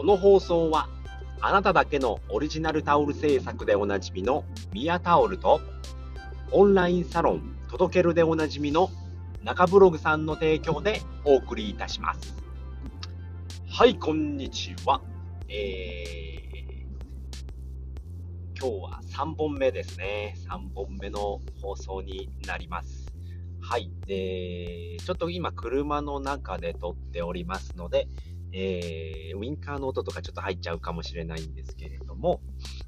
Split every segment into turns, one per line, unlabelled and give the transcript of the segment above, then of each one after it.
この放送はあなただけのオリジナルタオル制作でおなじみのミヤタオルとオンラインサロン届けるでおなじみの中ブログさんの提供でお送りいたします。はい、こんにちは。えー、今日は3本目ですね。3本目の放送になります。はい。で、ちょっと今車の中で撮っておりますので、えー、ウィンカーの音とかちょっと入っちゃうかもしれないんですけれども、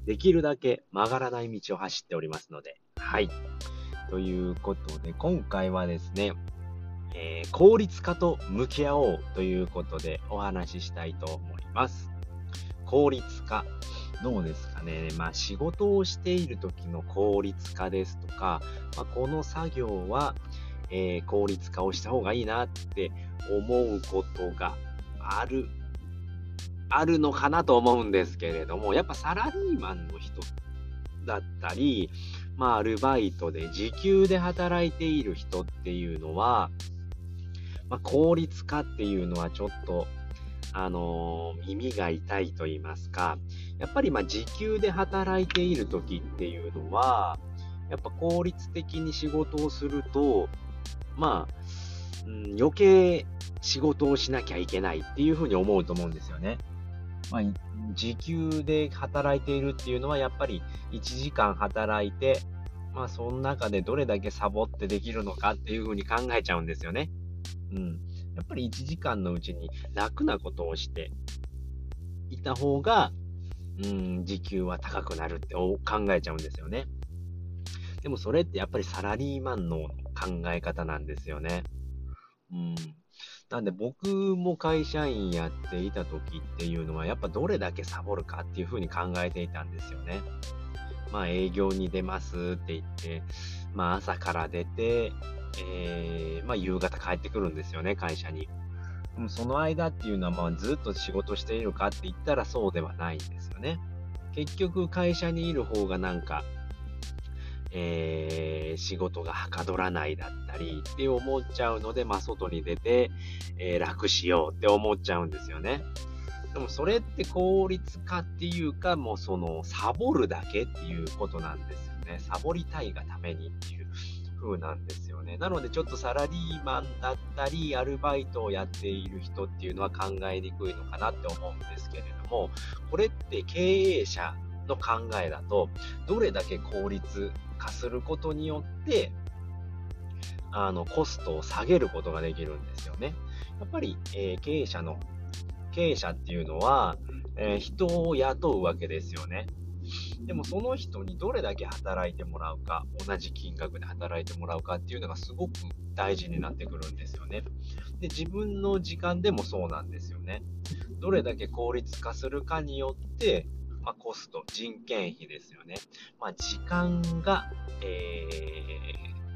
できるだけ曲がらない道を走っておりますので、はい。ということで、今回はですね、えー、効率化と向き合おうということでお話ししたいと思います。効率化。どうですかね。まあ仕事をしている時の効率化ですとか、まあ、この作業は、えー、効率化をした方がいいなって思うことがある、あるのかなと思うんですけれども、やっぱサラリーマンの人だったり、まあアルバイトで時給で働いている人っていうのは、まあ、効率化っていうのはちょっと、あのー、耳が痛いと言いますか、やっぱりまあ時給で働いている時っていうのは、やっぱ効率的に仕事をすると、まあ、うん、余計仕事をしなきゃいけないっていうふうに思うと思うんですよね。まあ、時給で働いているっていうのはやっぱり1時間働いて、まあその中でどれだけサボってできるのかっていうふうに考えちゃうんですよね。うん。やっぱり1時間のうちに楽なことをしていた方が、うん、時給は高くなるって考えちゃうんですよね。でもそれってやっぱりサラリーマンの考え方なんですよね。うん。なんで僕も会社員やっていた時っていうのはやっぱどれだけサボるかっていうふうに考えていたんですよね。まあ営業に出ますって言って、まあ朝から出て、えー、まあ夕方帰ってくるんですよね、会社に。でもその間っていうのはまあずっと仕事しているかって言ったらそうではないんですよね。結局会社にいる方がなんかえー、仕事がはかどらないだったりって思っちゃうので、まあ、外に出て、えー、楽しようって思っちゃうんですよね。でもそれって効率化っていうか、もうそのサボるだけっていうことなんですよね。サボりたいがためにっていう風なんですよね。なのでちょっとサラリーマンだったり、アルバイトをやっている人っていうのは考えにくいのかなって思うんですけれども、これって経営者の考えだと、どれだけ効率化することによって、あの、コストを下げることができるんですよね。やっぱり、えー、経営者の、経営者っていうのは、えー、人を雇うわけですよね。でもその人にどれだけ働いてもらうか、同じ金額で働いてもらうかっていうのがすごく大事になってくるんですよね。で、自分の時間でもそうなんですよね。どれだけ効率化するかによって、まあ、コスト、人件費ですよね。まあ、時間が、え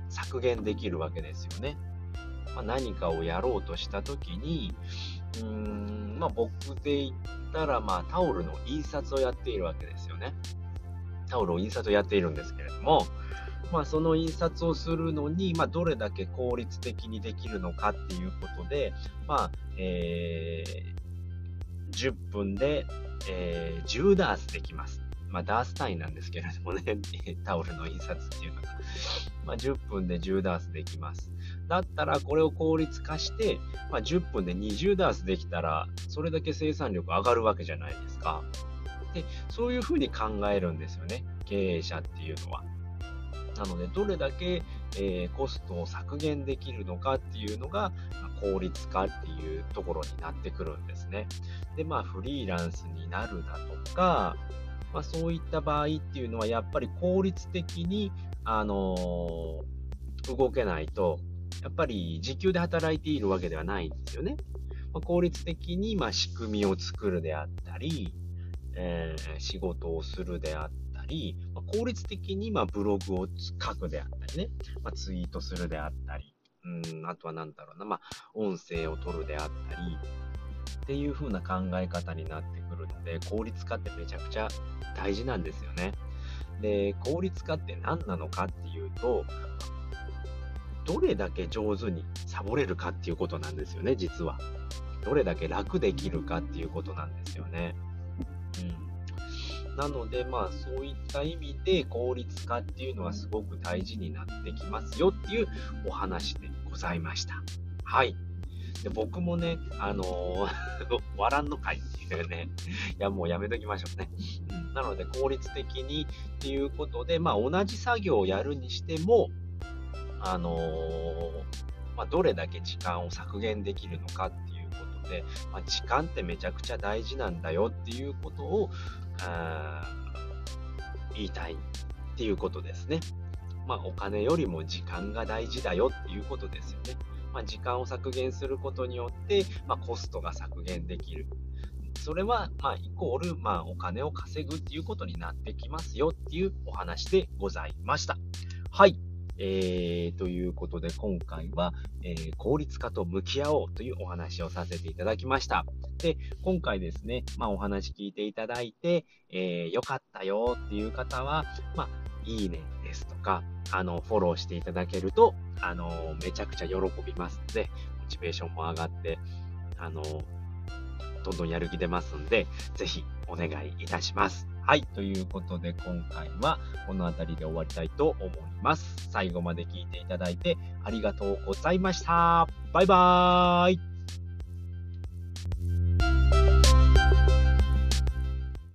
ー、削減できるわけですよね。まあ、何かをやろうとしたときに、うーん、まあ、僕で言ったら、まあ、タオルの印刷をやっているわけですよね。タオルを印刷をやっているんですけれども、まあ、その印刷をするのに、まあ、どれだけ効率的にできるのかっていうことで、まあ、えー、10分でえー、10ダースできます。まあ、ダース単位なんですけれどもね、タオルの印刷っていうのが。まあ、10分で10ダースできます。だったら、これを効率化して、まあ、10分で20ダースできたら、それだけ生産力上がるわけじゃないですか。で、そういうふうに考えるんですよね。経営者っていうのは。なので、どれだけ、えー、コストを削減できるのかっていうのが、ま、効率化っていうところになってくるんですね。で、まあ、フリーランスになるだとか、まあ、そういった場合っていうのは、やっぱり効率的に、あのー、動けないと、やっぱり時給で働いているわけではないんですよね。まあ、効率的に、ま仕組みを作るであったり、えー、仕事をするであったり、ま、効率的にまブログを書くであったりね、ま、ツイートするであったり、うん、あとは何だろうな、ま、音声を取るであったり、っていう風な考え方になってくるので、効率化ってめちゃくちゃ大事なんですよね。で、効率化って何なのかっていうと、どれだけ上手にサボれるかっていうことなんですよね、実は。どれだけ楽できるかっていうことなんですよね。うん、なので、まあ、そういった意味で効率化っていうのはすごく大事になってきますよっていうお話でございました。はい。で僕もね、あのー、わらんの会っていうね、いや、もうやめときましょうね。うん、なので、効率的にっていうことで、まあ、同じ作業をやるにしても、あのー、まあ、どれだけ時間を削減できるのかっで、まあ、時間ってめちゃくちゃ大事なんだよっていうことを、言いたいっていうことですね。まあ、お金よりも時間が大事だよっていうことですよね。まあ、時間を削減することによって、まあ、コストが削減できる。それは、まあ、イコール、まあ、お金を稼ぐっていうことになってきますよっていうお話でございました。はい。えー、ということで、今回は、えー、効率化と向き合おうというお話をさせていただきました。で、今回ですね、まあ、お話聞いていただいて、えー、よかったよっていう方は、まあ、いいねですとか、あの、フォローしていただけると、あの、めちゃくちゃ喜びますので、モチベーションも上がって、あの、どんどんやる気出ますんで、ぜひお願いいたします。はい。ということで、今回はこの辺りで終わりたいと思います。最後まで聞いていただいてありがとうございました。バイバーイ。